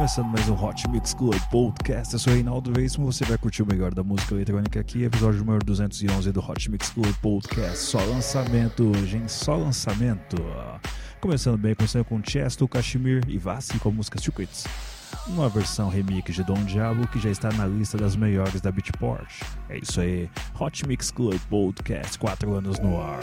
Começando mais um Hot Mix Club Podcast, eu sou Reinaldo Veríssimo, você vai curtir o melhor da música eletrônica aqui, episódio número 211 do Hot Mix Club Podcast, só lançamento hoje, hein? Só lançamento. Começando bem, começando com Chesto, Kashmir e Vassi com a música Secrets. Uma versão remix de Don Diablo que já está na lista das melhores da Beatport. É isso aí, Hot Mix Club Podcast, 4 anos no ar.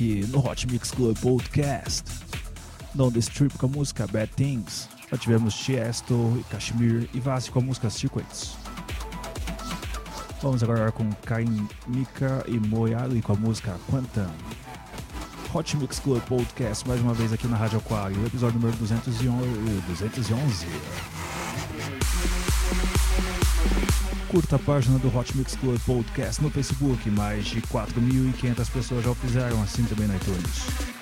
Aqui no Hot Mix Club Podcast. No The Strip com a música Bad Things. Já tivemos Tiesto e Kashmir e Vasi com a música Sequence. Vamos agora com Kain Mika e Moyali com a música Quantum. Hot Mix Club Podcast mais uma vez aqui na Rádio Aquário, episódio número 211. 211. Curta a página do Hot Mix Club Podcast no Facebook. Mais de 4.500 pessoas já o fizeram, assim também no iTunes.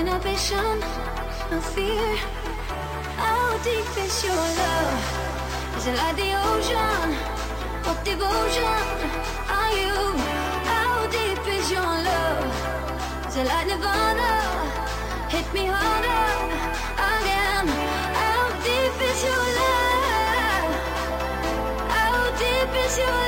inhibition, no fear. How deep is your love? Is it like the ocean? What devotion are you? How deep is your love? Is it like nirvana? Hit me harder again. How deep is your love? How deep is your love?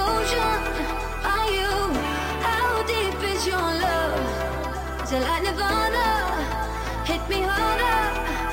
devotion are you? How deep is your love? Till I nirvana, hit me harder.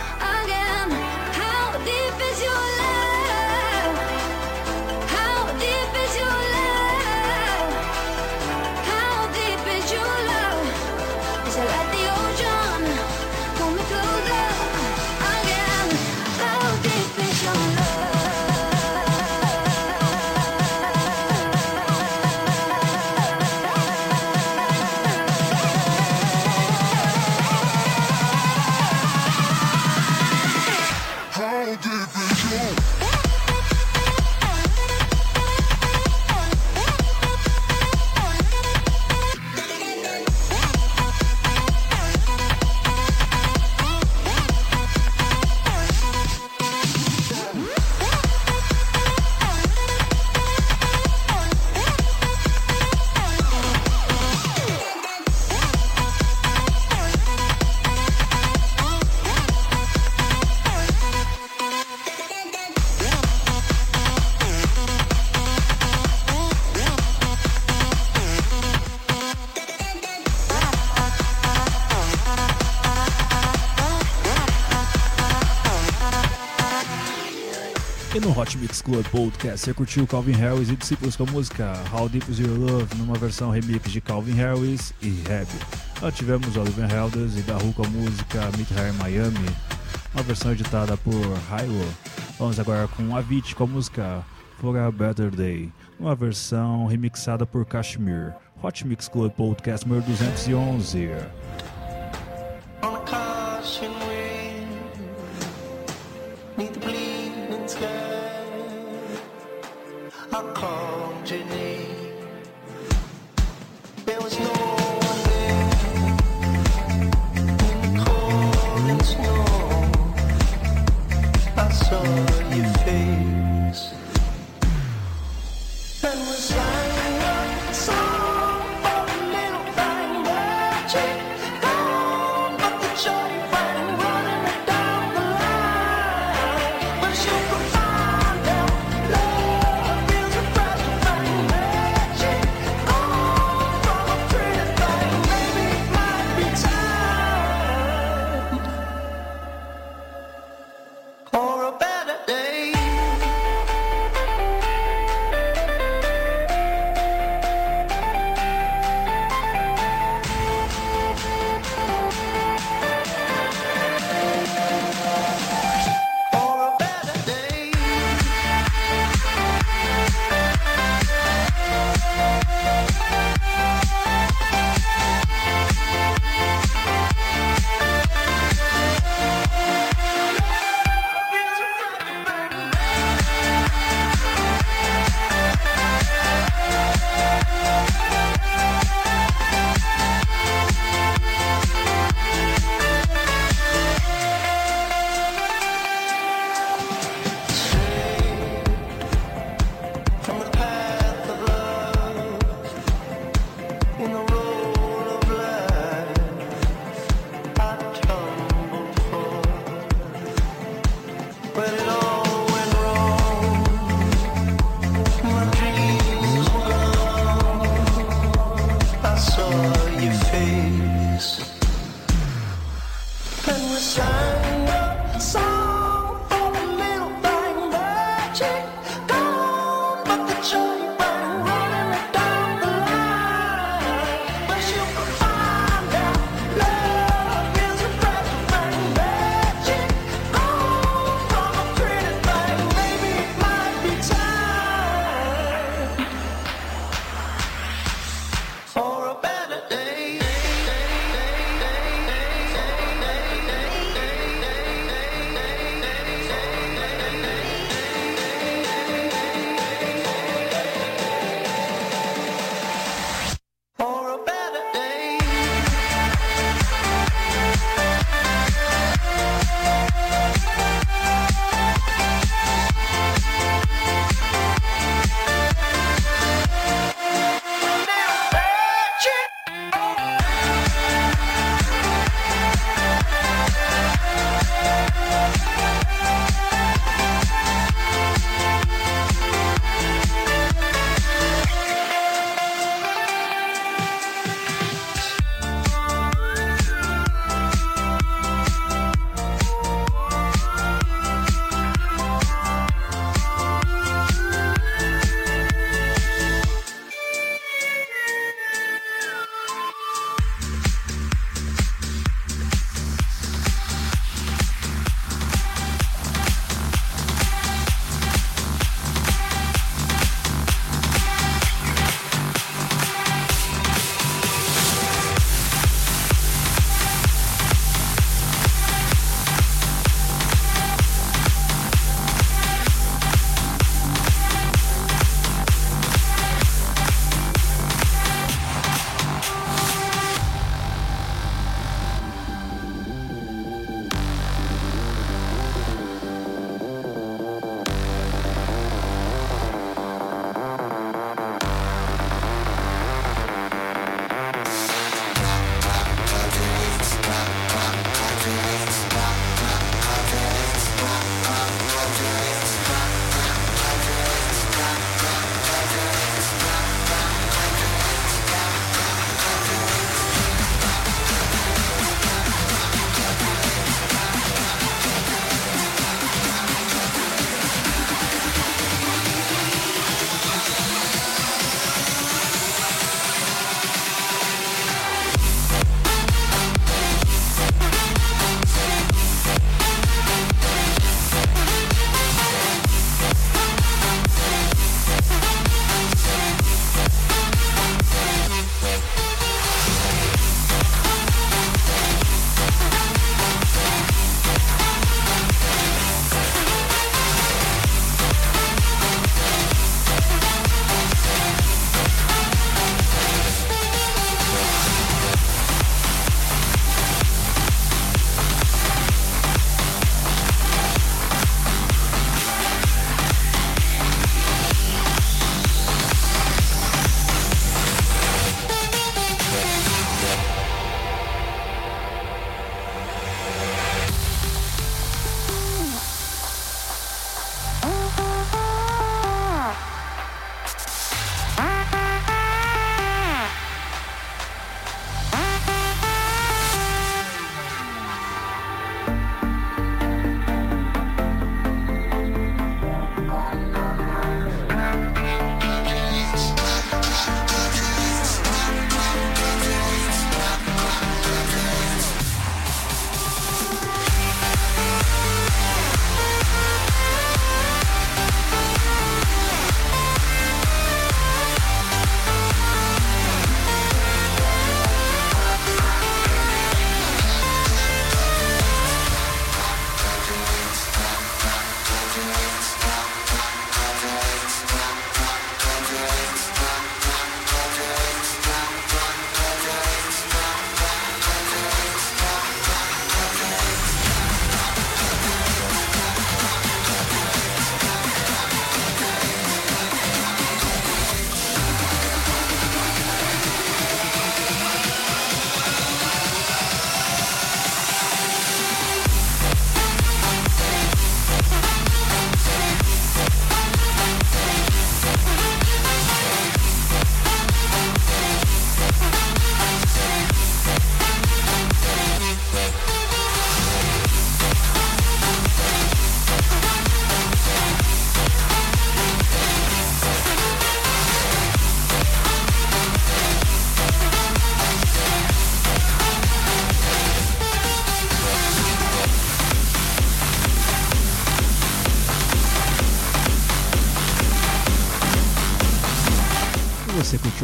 Mix Club Podcast você curtiu Calvin Harris e discípulos com a música How Deep Is Your Love numa versão remix de Calvin Harris e Reb. Nós tivemos Oliver Helders e Daru com a música Meet Her Miami, uma versão editada por Hylo. Vamos agora com Avicii com a música For a Better Day, uma versão remixada por Kashmir. Hot Mix Club Podcast número 211.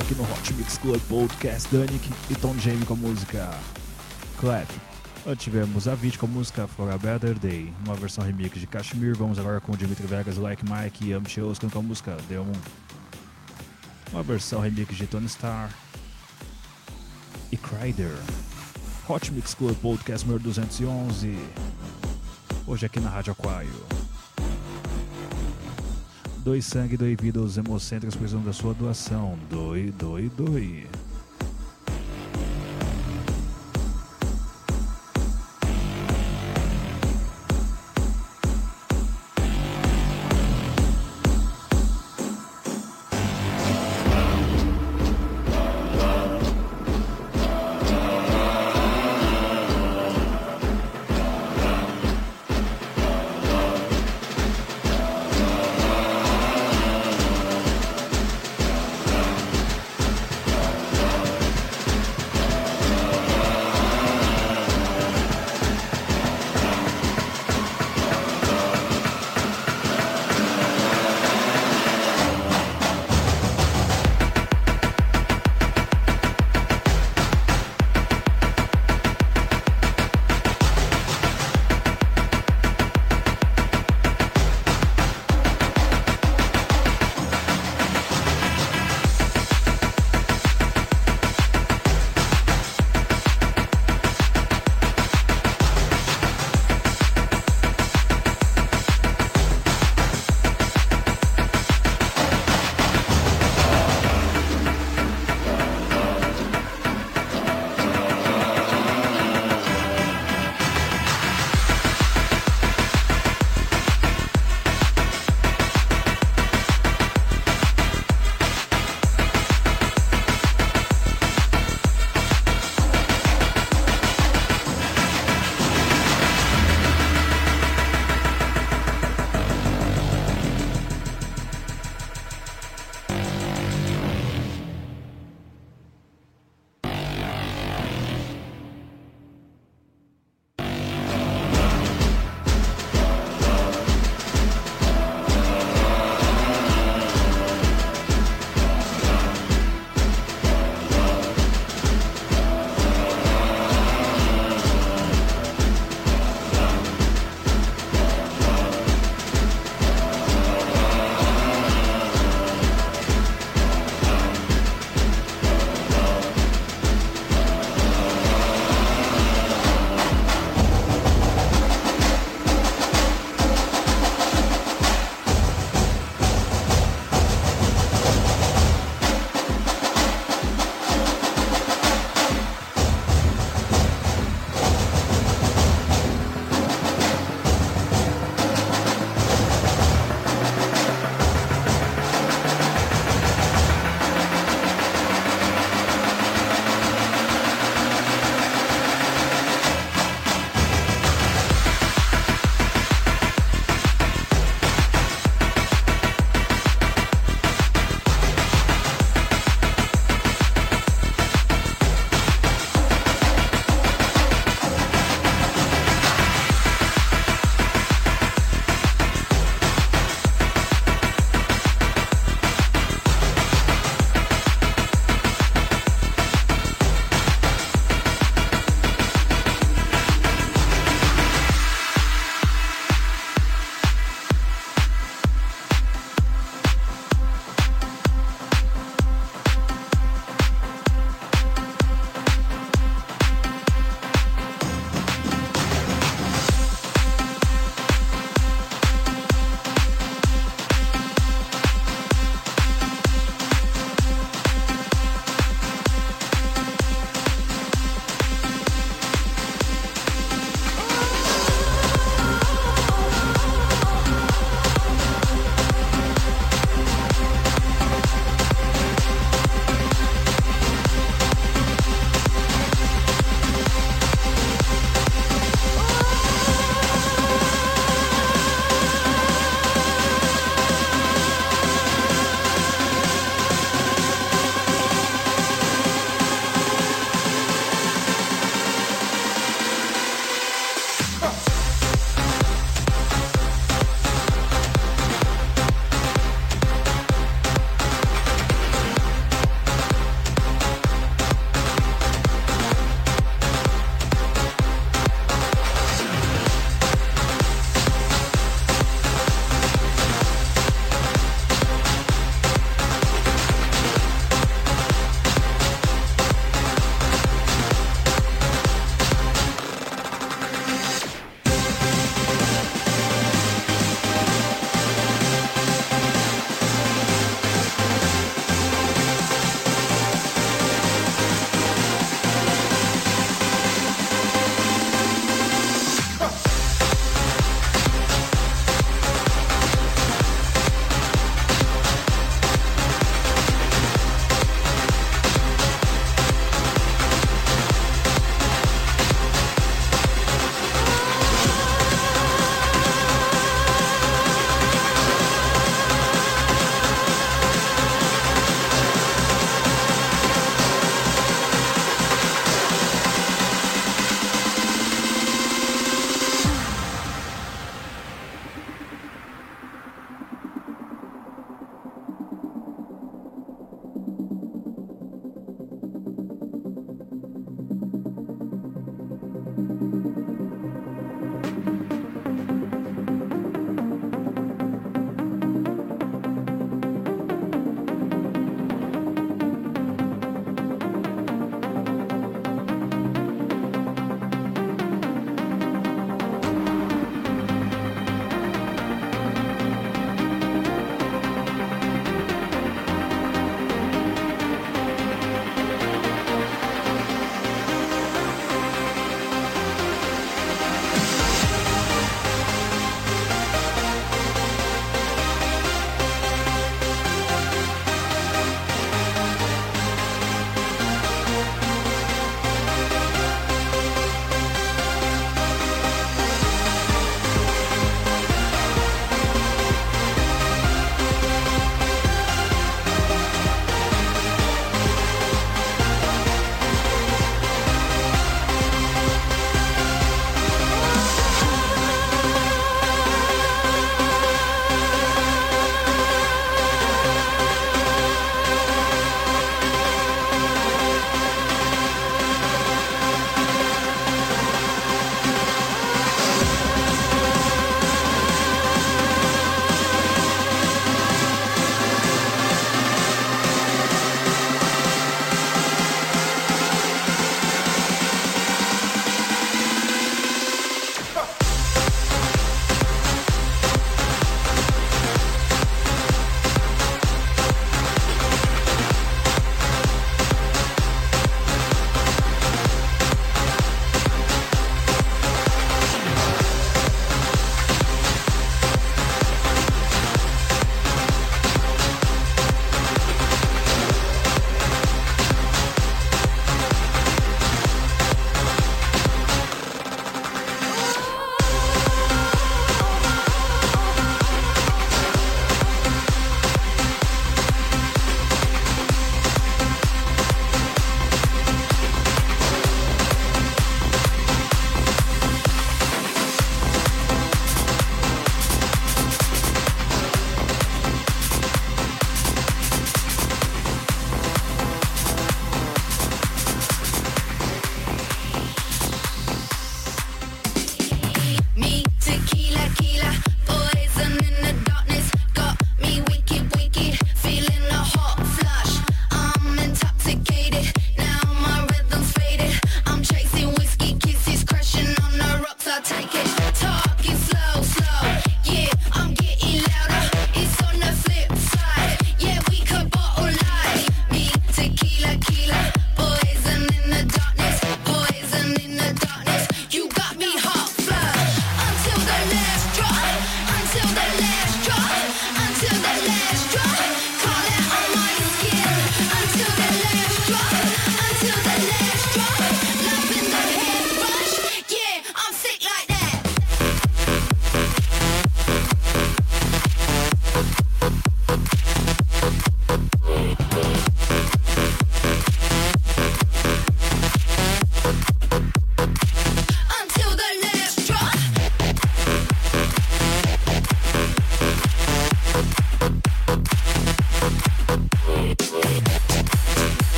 Curtiu aqui no Hot Mix Club Podcast Danik e Tom Jamie com a música Clap. Tivemos a Vit com a música For a Better Day, uma versão remix de Kashmir. Vamos agora com o Dimitri Vegas, Like Mike e Oskan com a música Demon. Uma versão remix de Tony Starr e Crider. Hot Mix Club Podcast número 211. Hoje aqui na Rádio Aquário. Doe sangue, doe vida aos hemocêntricos precisam da sua doação. Doe, doe, doe.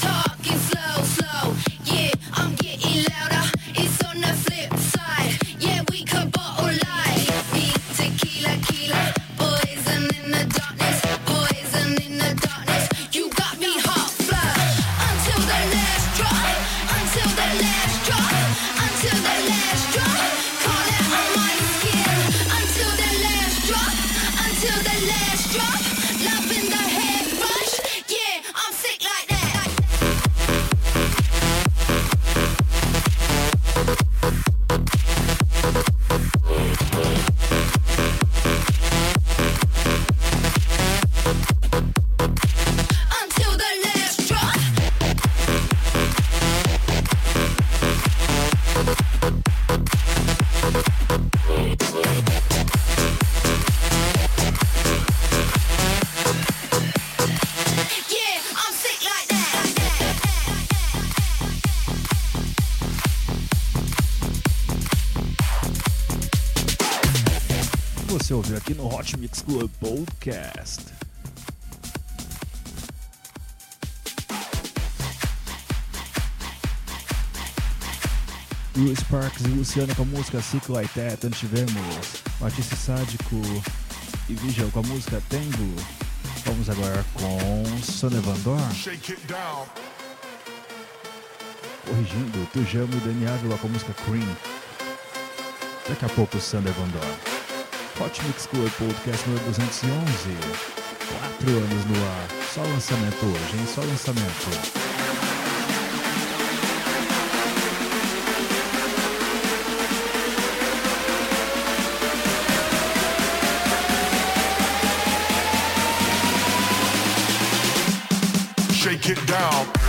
Talk. Aqui no Hot Mix Club Podcast. Will Sparks e Luciano com a música Sick Like That. Antes tivemos Matisse Sádico e Vigil com a música Tango. Vamos agora com Sonny Van Dorn. Shake it down. Corrigindo, Tujamo e Dani Ávila com a música Cream. Daqui a pouco, Sander Van Dorn. Hot Mix Club Podcast número 211. Quatro anos no ar. Só lançamento hoje, hein? Só lançamento. Shake it down.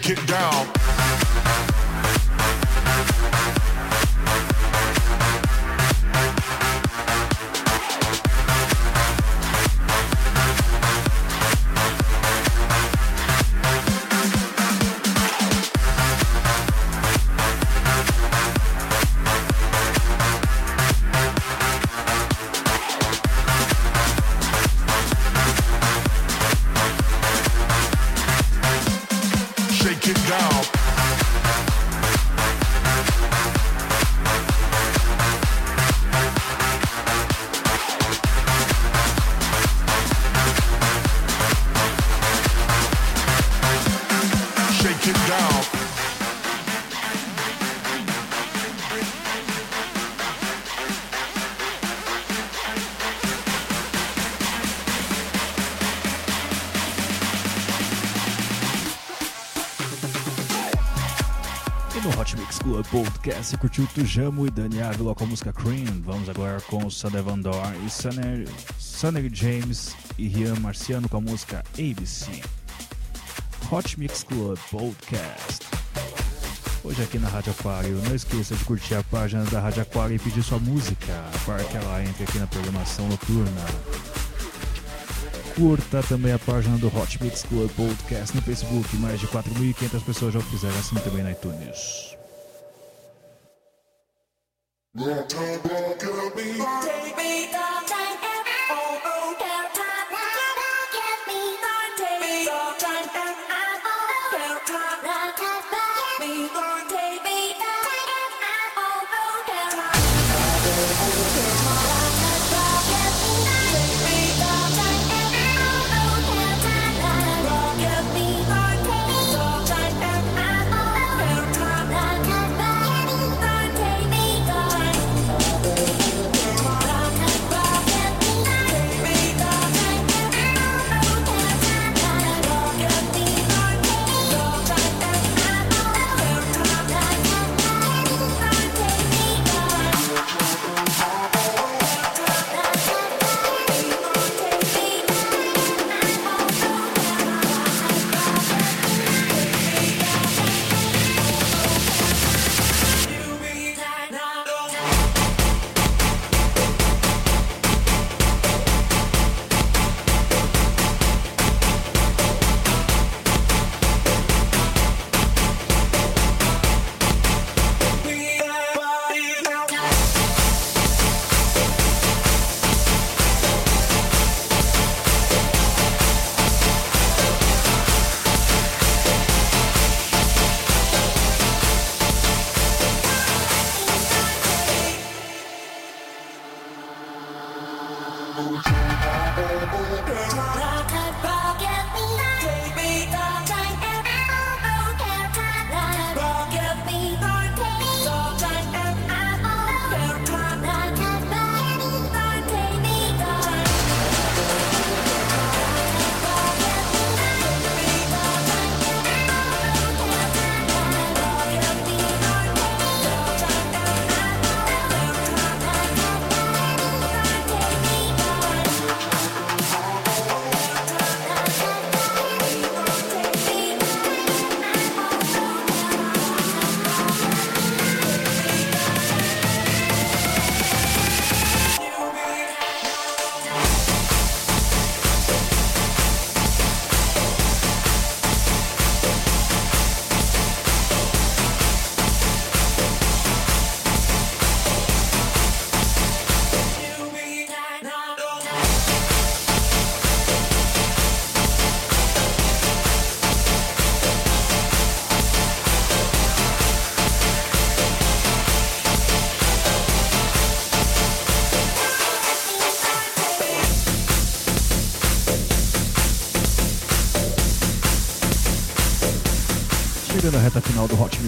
Shake it down. Shake it down. Podcast, curtiu Tujamo e Dani Ávila com a música Cream. Vamos agora com o Van Dorn e Sunny, Sunny James e Rian Marciano com a música ABC. Hot Mix Club Podcast. Hoje aqui na Rádio Aquário, não esqueça de curtir a página da Rádio Aquário e pedir sua música para que ela entre aqui na programação noturna. Curta também a página do Hot Mix Club Podcast no Facebook. Mais de 4.500 pessoas já o fizeram assim também na iTunes.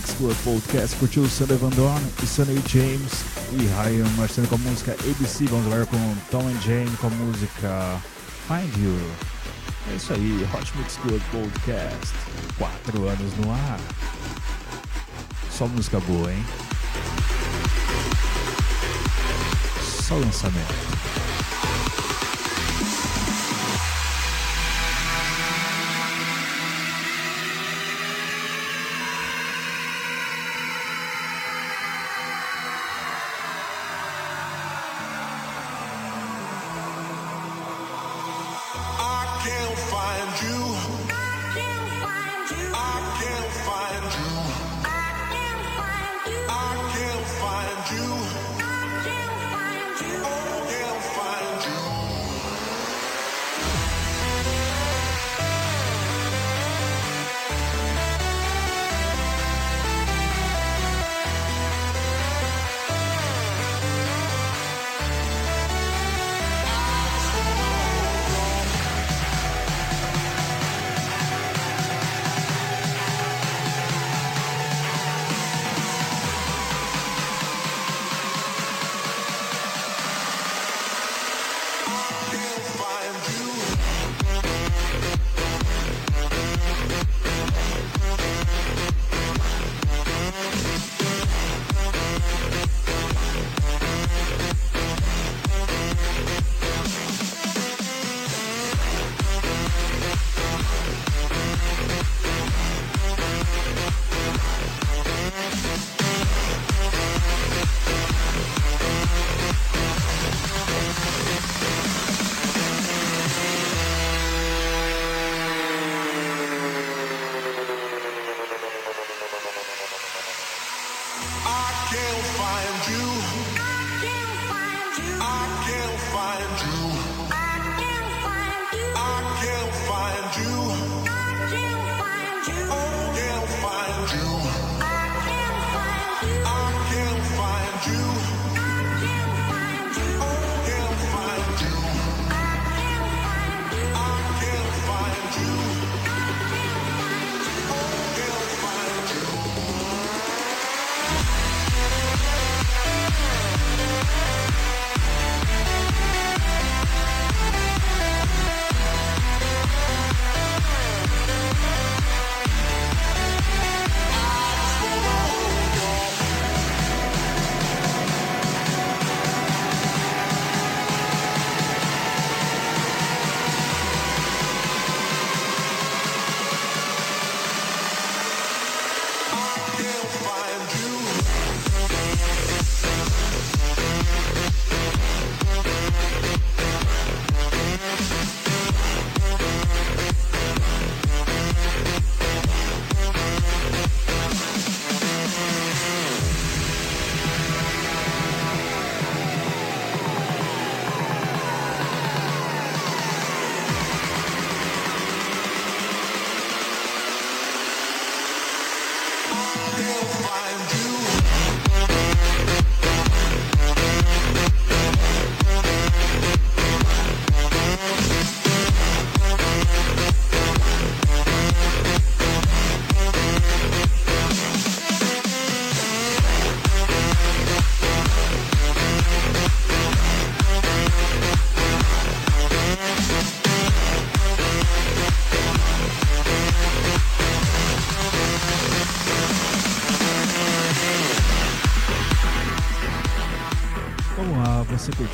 Mix Club Podcast, curtiu Sunday Van Dorn e Sunny James e Ryan Marciano com a música ABC. Vamos agora com Tom and Jane com a música Find You. É isso aí, Hot Mix Club Podcast. Quatro anos no ar. Só música boa, hein? Só lançamento.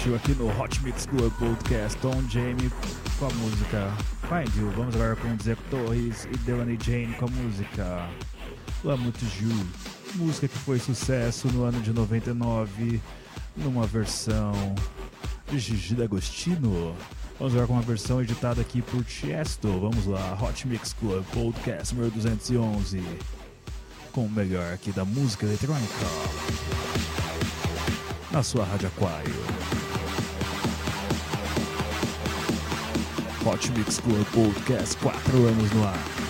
Curtiu aqui no Hot Mix Club Podcast Tom Jamie com a música Find You. Vamos agora com Zé Torres e Delaney Jane com a música Amo to. Música que foi sucesso no ano de 99 numa versão de Gigi D'Agostino. Vamos agora com uma versão editada aqui por Tiesto. Vamos lá, Hot Mix Club Podcast número 211 com o melhor aqui da música eletrônica na sua Rádio Aquário. Hot Mix Club Podcast, 4 anos no ar.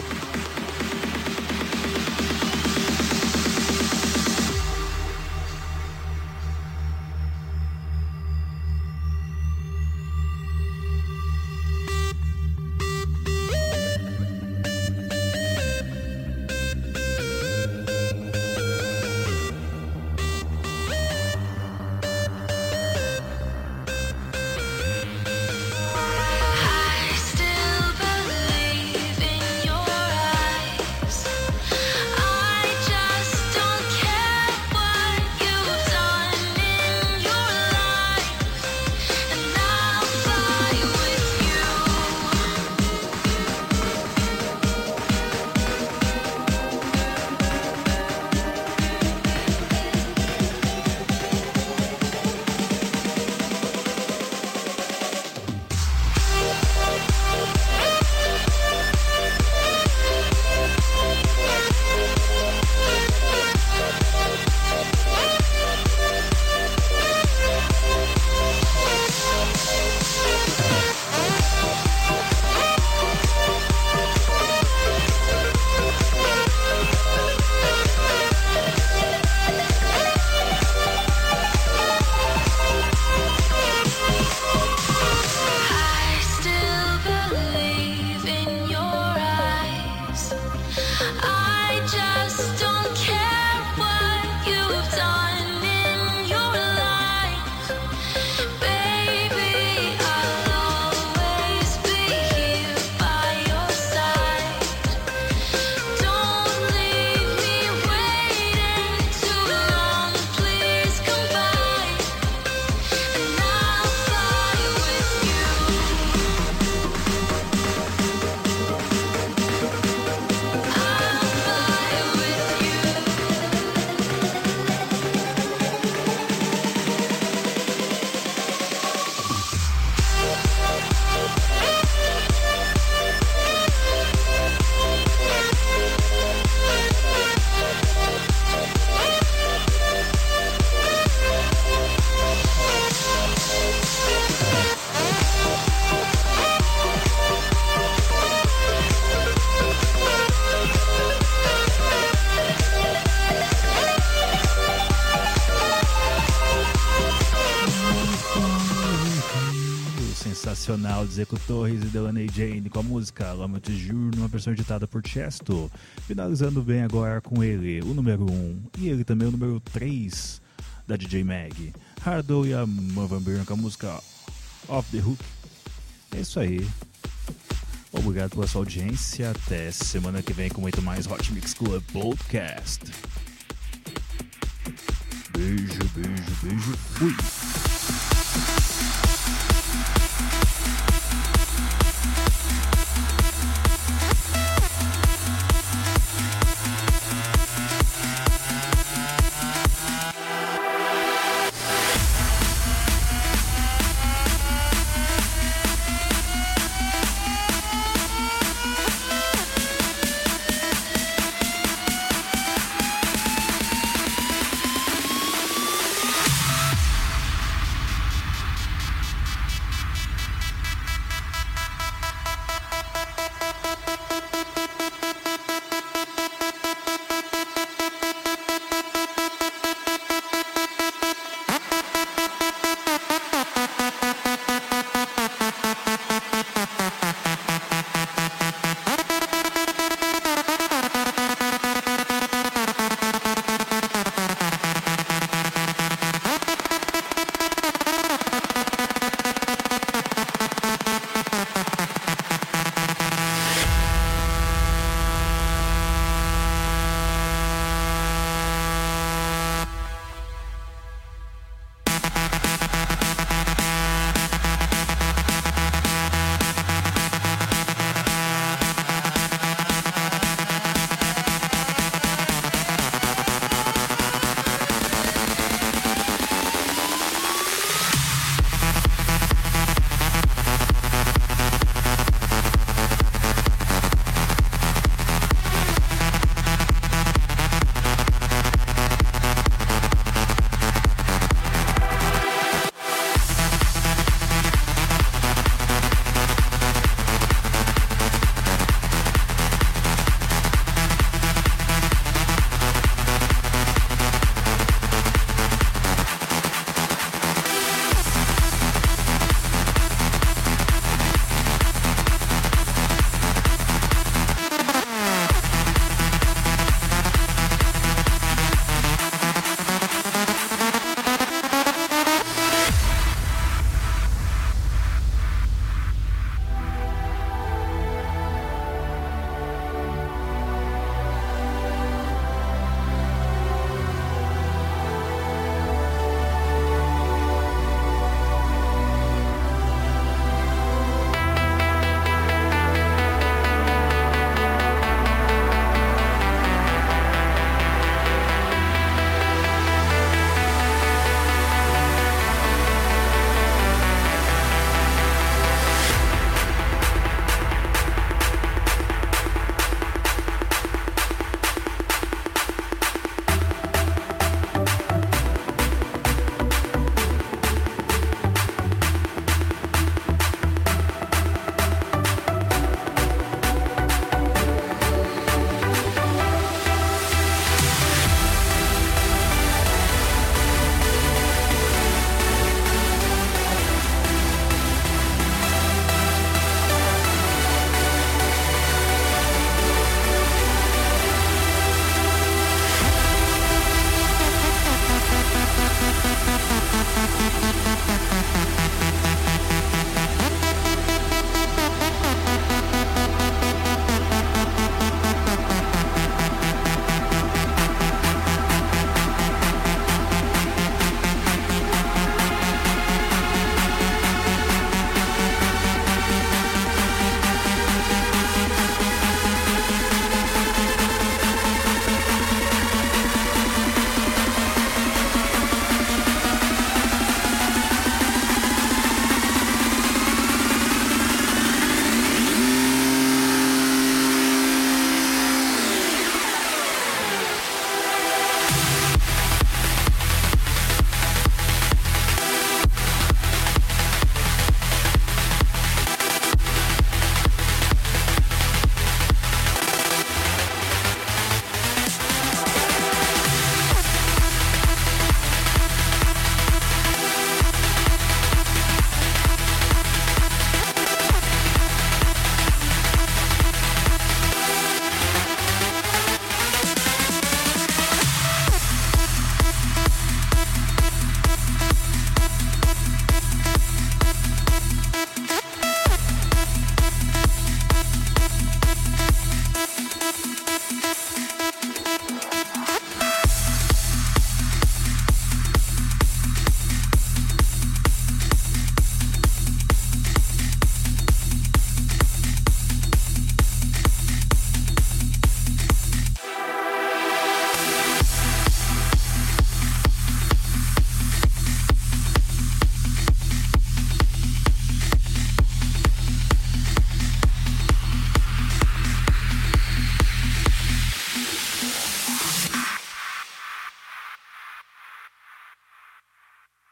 Zeco Torres e Delaney Jane com a música Lama de Jur numa versão editada por Chesto. Finalizando bem agora com ele, o número 1 e ele também o número 3 da DJ Mag. Hardo e a Van Buren com a música Off the Hook. É isso aí. Obrigado pela sua audiência. Até semana que vem com muito mais Hot Mix Club Podcast. Beijo, beijo, beijo. Fui.